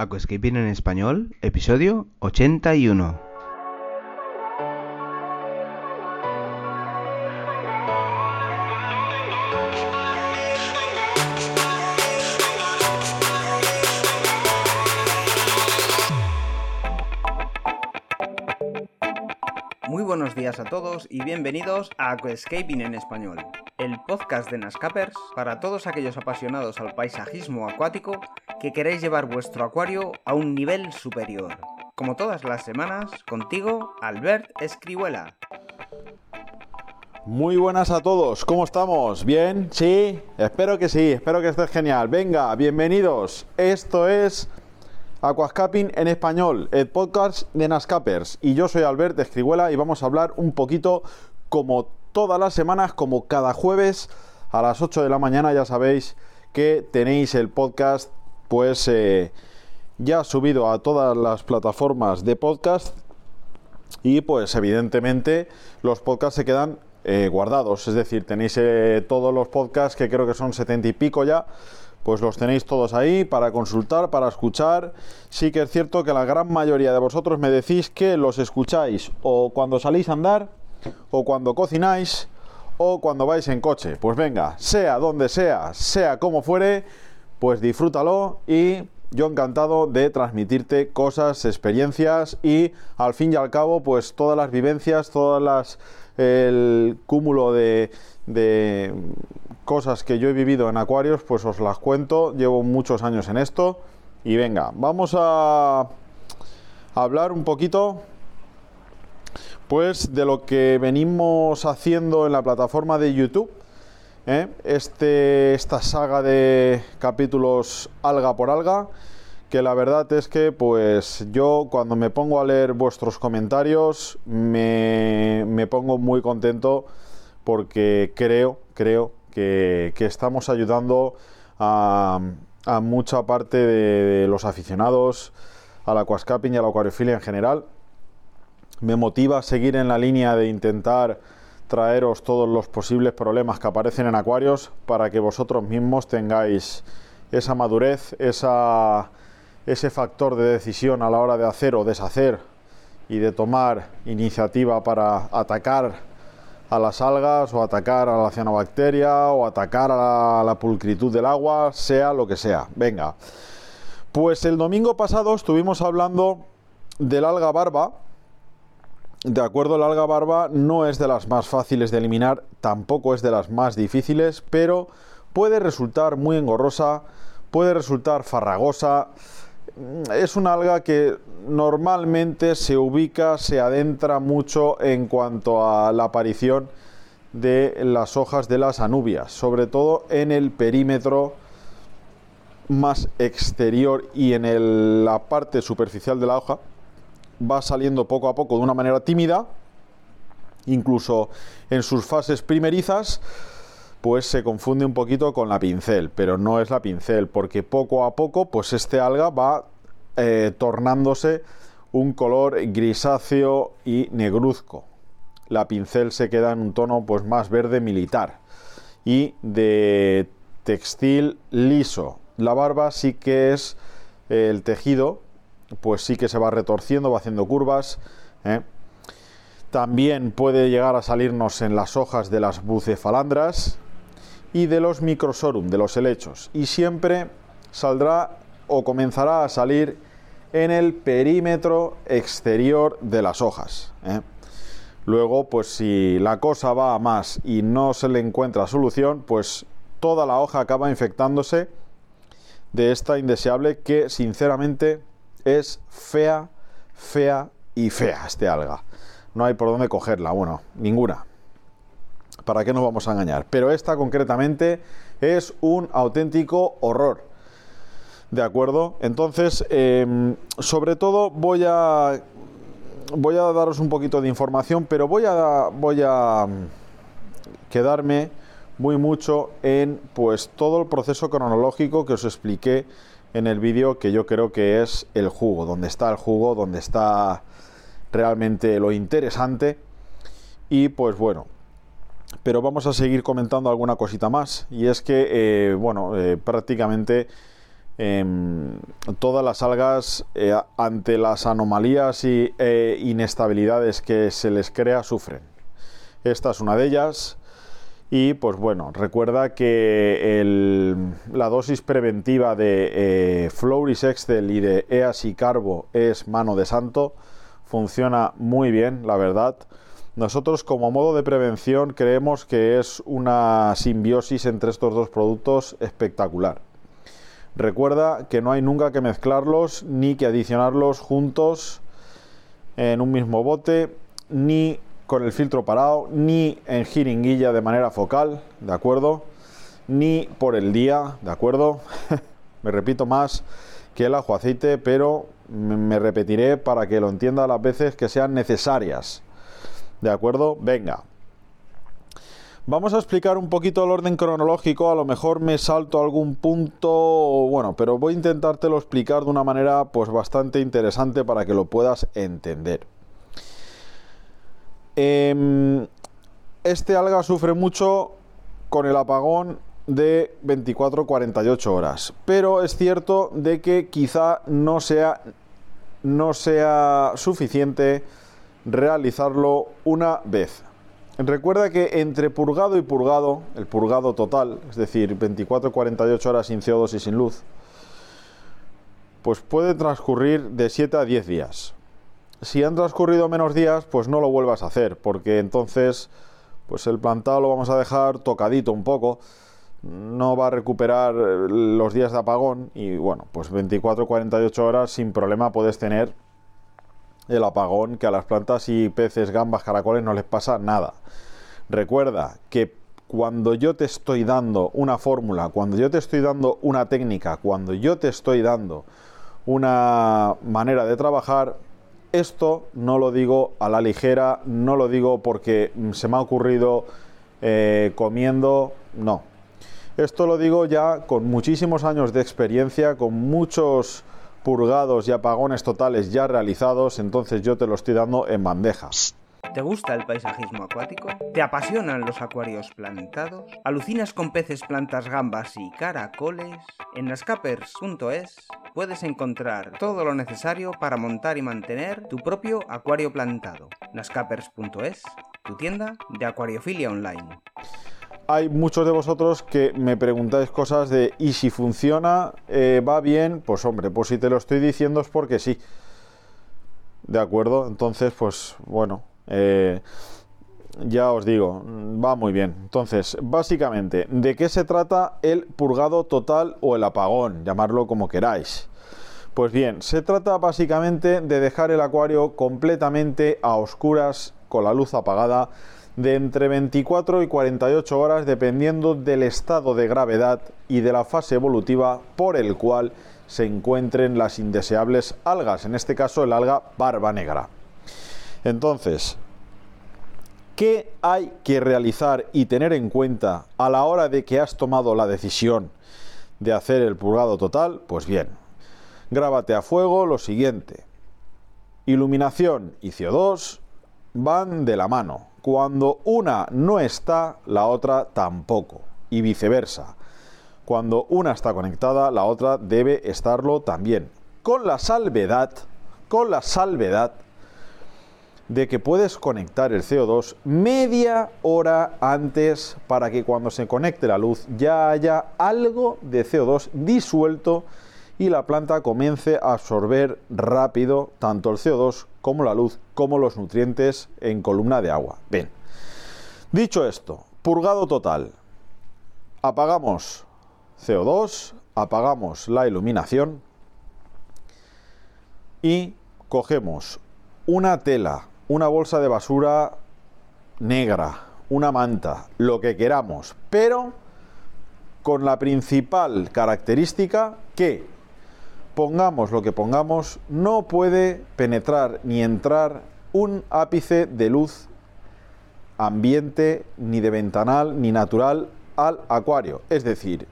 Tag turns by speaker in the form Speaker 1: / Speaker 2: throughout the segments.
Speaker 1: Aquascaping en español, episodio 81. Muy buenos días a todos y bienvenidos a Aquascaping en español, el podcast de Nascapers para todos aquellos apasionados al paisajismo acuático que queréis llevar vuestro acuario a un nivel superior. Como todas las semanas, contigo, Albert Escribuela.
Speaker 2: Muy buenas a todos, ¿cómo estamos? ¿Bien? ¿Sí? Espero que sí, espero que estés genial. Venga, bienvenidos. Esto es Aquascaping en español, el podcast de Nascapers. Y yo soy Albert Escribuela y vamos a hablar un poquito como todas las semanas, como cada jueves a las 8 de la mañana, ya sabéis que tenéis el podcast pues eh, ya subido a todas las plataformas de podcast y pues evidentemente los podcasts se quedan eh, guardados, es decir, tenéis eh, todos los podcasts que creo que son setenta y pico ya, pues los tenéis todos ahí para consultar, para escuchar. Sí que es cierto que la gran mayoría de vosotros me decís que los escucháis o cuando salís a andar, o cuando cocináis, o cuando vais en coche. Pues venga, sea donde sea, sea como fuere, pues disfrútalo y yo encantado de transmitirte cosas, experiencias y al fin y al cabo pues todas las vivencias, todas las el cúmulo de, de cosas que yo he vivido en acuarios pues os las cuento, llevo muchos años en esto y venga, vamos a hablar un poquito pues de lo que venimos haciendo en la plataforma de YouTube ¿eh? este, esta saga de capítulos alga por alga, que la verdad es que pues yo cuando me pongo a leer vuestros comentarios me, me pongo muy contento porque creo, creo que, que estamos ayudando a, a mucha parte de, los aficionados al aquascaping y a la acuariofilia en general. Me motiva a seguir en la línea de intentar traeros todos los posibles problemas que aparecen en acuarios para que vosotros mismos tengáis esa madurez, esa, ese factor de decisión a la hora de hacer o deshacer y de tomar iniciativa para atacar a las algas o atacar a la cianobacteria o atacar a la, a la pulcritud del agua, sea lo que sea. Venga. Pues el domingo pasado estuvimos hablando del alga barba, de acuerdo, la alga barba no es de las más fáciles de eliminar, tampoco es de las más difíciles, pero puede resultar muy engorrosa, puede resultar farragosa. Es una alga que normalmente se ubica, se adentra mucho en cuanto a la aparición de las hojas de las anubias, sobre todo en el perímetro más exterior y en la parte superficial de la hoja, va saliendo poco a poco de una manera tímida, incluso en sus fases primerizas, pues se confunde un poquito con la pincel, pero no es la pincel, porque poco a poco, pues este alga va eh, tornándose un color grisáceo y negruzco. La pincel se queda en un tono pues más verde militar y de textil liso. La barba sí que es el tejido pues sí que se va retorciendo, va haciendo curvas. ¿eh? También puede llegar a salirnos en las hojas de las bucefalandras y de los microsorum, de los helechos. Y siempre saldrá o comenzará a salir en el perímetro exterior de las hojas. ¿eh? Luego, pues si la cosa va a más y no se le encuentra solución, pues toda la hoja acaba infectándose de esta indeseable que sinceramente es fea, fea y fea este alga. No hay por dónde cogerla, bueno, ninguna. ¿Para qué nos vamos a engañar? Pero esta concretamente es un auténtico horror. ¿De acuerdo? Entonces, eh, sobre todo voy a voy a daros un poquito de información, pero voy a voy a quedarme muy mucho en pues todo el proceso cronológico que os expliqué en el vídeo que yo creo que es el jugo, donde está el jugo, donde está realmente lo interesante. Y pues bueno, pero vamos a seguir comentando alguna cosita más. Y es que, eh, bueno, eh, prácticamente em, todas las algas, eh, ante las anomalías y inestabilidades que se les crea, sufren. Esta es una de ellas. Y pues bueno, recuerda que la dosis preventiva de eh, Floris Excel y de EAS Carbo es mano de santo. Funciona muy bien, la verdad. Nosotros como modo de prevención creemos que es una simbiosis entre estos dos productos espectacular. Recuerda que no hay nunca que mezclarlos ni que adicionarlos juntos en un mismo bote, ni con el filtro parado, ni en jiringuilla de manera focal, ¿de acuerdo? Ni por el día, ¿de acuerdo? me repito más que el ajo aceite, pero me repetiré para que lo entienda las veces que sean necesarias. ¿De acuerdo? Venga. Vamos a explicar un poquito el orden cronológico, a lo mejor me salto algún punto, bueno, pero voy a intentártelo explicar de una manera pues bastante interesante para que lo puedas entender. Em, este alga sufre mucho con el apagón de 24-48 horas, pero es cierto de que quizá no sea, no sea suficiente realizarlo una vez. Recuerda que entre purgado y purgado, el purgado total, es decir, 24 48 horas sin CO2 y sin luz, pues puede transcurrir de 7 a 10 días. Si han transcurrido menos días, pues no lo vuelvas a hacer, porque entonces pues el plantado lo vamos a dejar tocadito un poco, no va a recuperar los días de apagón y bueno, pues 24 48 horas sin problema puedes tener el apagón que a las plantas y peces, gambas, caracoles no les pasa nada. Recuerda que cuando yo te estoy dando una fórmula, cuando yo te estoy dando una técnica, cuando yo te estoy dando una manera de trabajar, esto no lo digo a la ligera, no lo digo porque se me ha ocurrido eh, comiendo, no. Esto lo digo ya con muchísimos años de experiencia, con muchos purgados y apagones totales ya realizados, entonces yo te lo estoy dando en bandeja.
Speaker 1: ¿Te gusta el paisajismo acuático? ¿Te apasionan los acuarios plantados? ¿Alucinas con peces, plantas, gambas y caracoles? En nascapers.es puedes encontrar todo lo necesario para montar y mantener tu propio acuario plantado. nascapers.es, tu tienda de acuariofilia online
Speaker 2: hay muchos de vosotros que me preguntáis cosas de ¿y si funciona? Eh, ¿Va bien? Pues hombre, pues si te lo estoy diciendo es porque sí. ¿De acuerdo? Entonces, pues bueno, eh, ya os digo, va muy bien. Entonces, básicamente, ¿de qué se trata el purgado total o el apagón? Llamarlo como queráis. Pues bien, se trata básicamente de dejar el acuario completamente a oscuras con la luz apagada de entre 24 y 48 horas dependiendo del estado de gravedad y de la fase evolutiva por el cual se encuentren las indeseables algas, en este caso el alga barba negra. Entonces, ¿qué hay que realizar y tener en cuenta a la hora de que has tomado la decisión de hacer el purgado total? Pues bien, grábate a fuego lo siguiente. Iluminación y CO2 van de la mano. Cuando una no está, la otra tampoco. Y viceversa. Cuando una está conectada, la otra debe estarlo también. Con la salvedad, con la salvedad de que puedes conectar el CO2 media hora antes para que cuando se conecte la luz ya haya algo de CO2 disuelto y la planta comience a absorber rápido tanto el CO2 como la luz como los nutrientes en columna de agua. Bien, dicho esto, purgado total. Apagamos CO2, apagamos la iluminación y cogemos una tela, una bolsa de basura negra, una manta, lo que queramos, pero con la principal característica que pongamos lo que pongamos, no puede penetrar ni entrar un ápice de luz ambiente, ni de ventanal, ni natural al acuario. Es decir,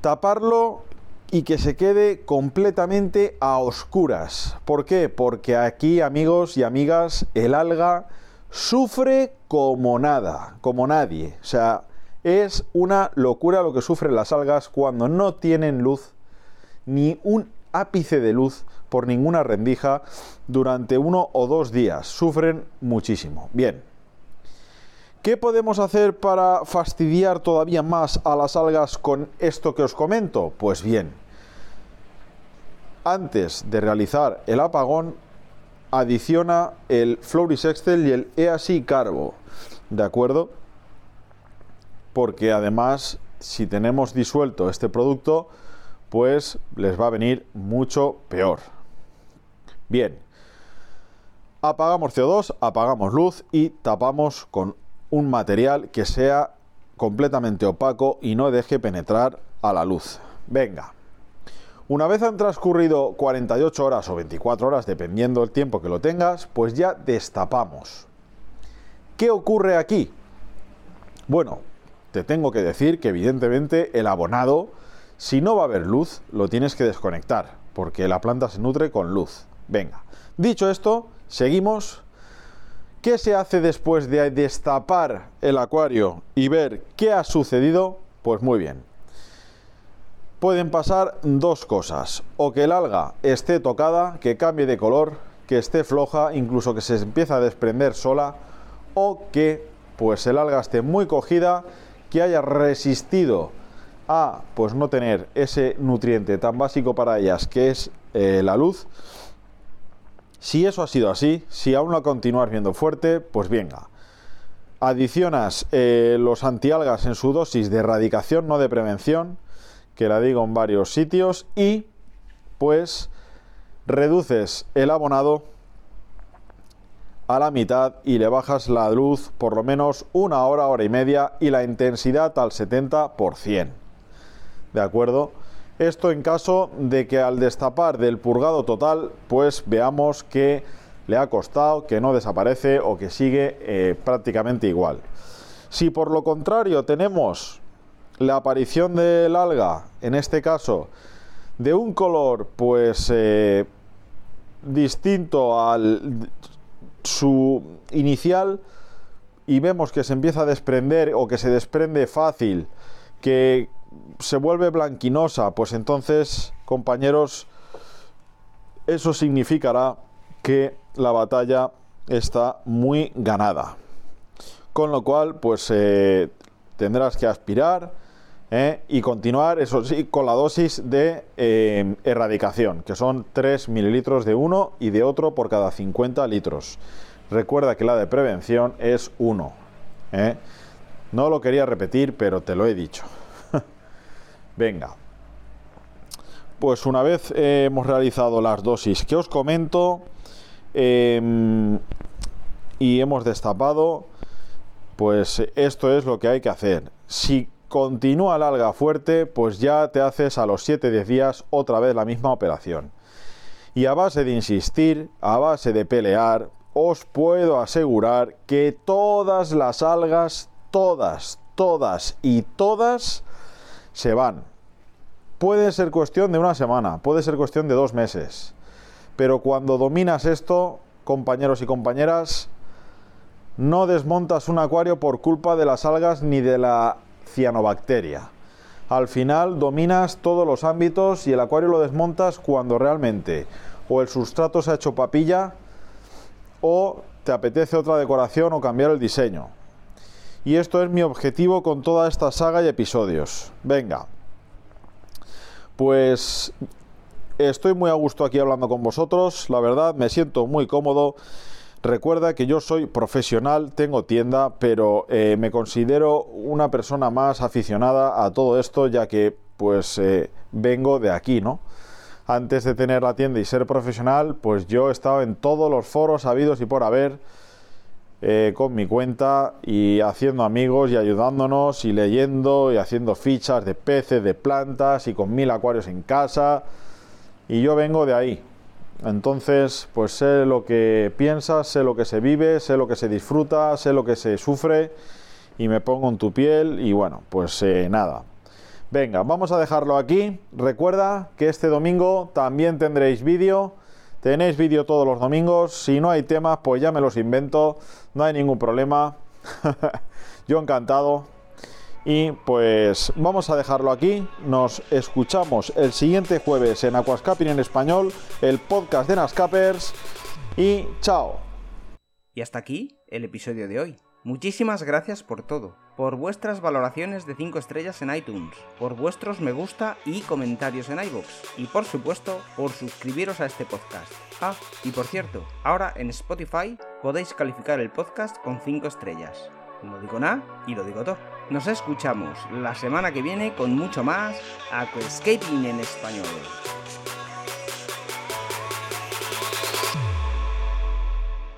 Speaker 2: taparlo y que se quede completamente a oscuras. ¿Por qué? Porque aquí, amigos y amigas, el alga sufre como nada, como nadie. O sea, es una locura lo que sufren las algas cuando no tienen luz ni un ápice de luz por ninguna rendija durante uno o dos días. Sufren muchísimo. Bien. ¿Qué podemos hacer para fastidiar todavía más a las algas con esto que os comento? Pues bien, antes de realizar el apagón, adiciona el Florisextel y el EASI Carbo, ¿de acuerdo? Porque además, si tenemos disuelto este producto, pues les va a venir mucho peor. Bien, apagamos CO2, apagamos luz y tapamos con un material que sea completamente opaco y no deje penetrar a la luz. Venga. Una vez han transcurrido 48 horas o 24 horas, dependiendo del tiempo que lo tengas, pues ya destapamos. ¿Qué ocurre aquí? Bueno, te tengo que decir que evidentemente el abonado, si no va a haber luz, lo tienes que desconectar, porque la planta se nutre con luz. Venga, dicho esto, seguimos. ¿Qué se hace después de destapar el acuario y ver qué ha sucedido? Pues muy bien, pueden pasar dos cosas. O que el alga esté tocada, que cambie de color, que esté floja, incluso que se empiece a desprender sola, o que pues el alga esté muy cogida, que haya resistido a pues no tener ese nutriente tan básico para ellas que es eh, la luz. Si eso ha sido así, si aún lo continuar viendo fuerte, pues venga. Adicionas eh, los antialgas en su dosis de erradicación, no de prevención que la digo en varios sitios y pues reduces el abonado a la mitad y le bajas la luz por lo menos una hora, hora y media y la intensidad al 70%. ¿De acuerdo? Esto en caso de que al destapar del purgado total, pues veamos que le ha costado, que no desaparece o que sigue eh, prácticamente igual. Si por lo contrario tenemos la aparición del alga, en este caso, de un color pues eh, distinto al su inicial y vemos que se empieza a desprender o que se desprende fácil, que se vuelve blanquinosa, pues entonces, compañeros, eso significará que la batalla está muy ganada. Con lo cual, pues eh, tendrás que aspirar, ¿eh? y continuar, eso sí, con la dosis de eh, erradicación, que son 3 mililitros de uno y de otro por cada 50 litros. Recuerda que la de prevención es 1. ¿eh? No lo quería repetir, pero te lo he dicho. Venga. Pues una vez hemos realizado las dosis que os comento em, y hemos destapado, pues esto es lo que hay que hacer. Si continúa la alga fuerte, pues ya te haces a los 7-10 días otra vez la misma operación. Y a base de insistir, a base de pelear, os puedo asegurar que todas las algas, todas, todas y todas se van. Puede ser cuestión de una semana, puede ser cuestión de dos meses. Pero cuando dominas esto, compañeros y compañeras, no desmontas un acuario por culpa de las algas ni de la cianobacteria. Al final dominas todos los ámbitos y el acuario lo desmontas cuando realmente o el sustrato se ha hecho papilla o te apetece otra decoración o cambiar el diseño. Y esto es mi objetivo con toda esta saga y episodios. Venga. Pues estoy muy a gusto aquí hablando con vosotros, la verdad me siento muy cómodo Recuerda que yo soy profesional, tengo tienda, pero eh, me considero una persona más aficionada a todo esto, ya que pues eh, vengo de aquí, ¿no? Antes de tener la tienda y ser profesional, pues yo he estado en todos los foros habidos y por haber eh, con mi cuenta y haciendo amigos y ayudándonos y leyendo y haciendo fichas de peces, de plantas y con mil acuarios en casa. Y yo vengo de ahí, entonces, pues sé lo que piensas, sé lo que se vive, sé lo que se disfruta, sé lo que se sufre y me pongo en tu piel y bueno, pues eh, nada. Venga, vamos a dejarlo aquí. Recuerda que este domingo también tendréis vídeo. Tenéis vídeo todos los domingos. Si no hay temas, pues ya me los invento. No hay ningún problema. Yo encantado. Y pues vamos a dejarlo aquí. Nos escuchamos el siguiente jueves en Aquascaping en español, el podcast de Nascapers. Y chao.
Speaker 1: Y hasta aquí el episodio de hoy. Muchísimas gracias por todo, por vuestras valoraciones de 5 estrellas en iTunes, por vuestros me gusta y comentarios en iVoox, y por supuesto por suscribiros a este podcast. Ah, y por cierto, ahora en Spotify podéis calificar el podcast con 5 estrellas. Lo digo nada y lo digo todo. Nos escuchamos la semana que viene con mucho más Aquascaping en español.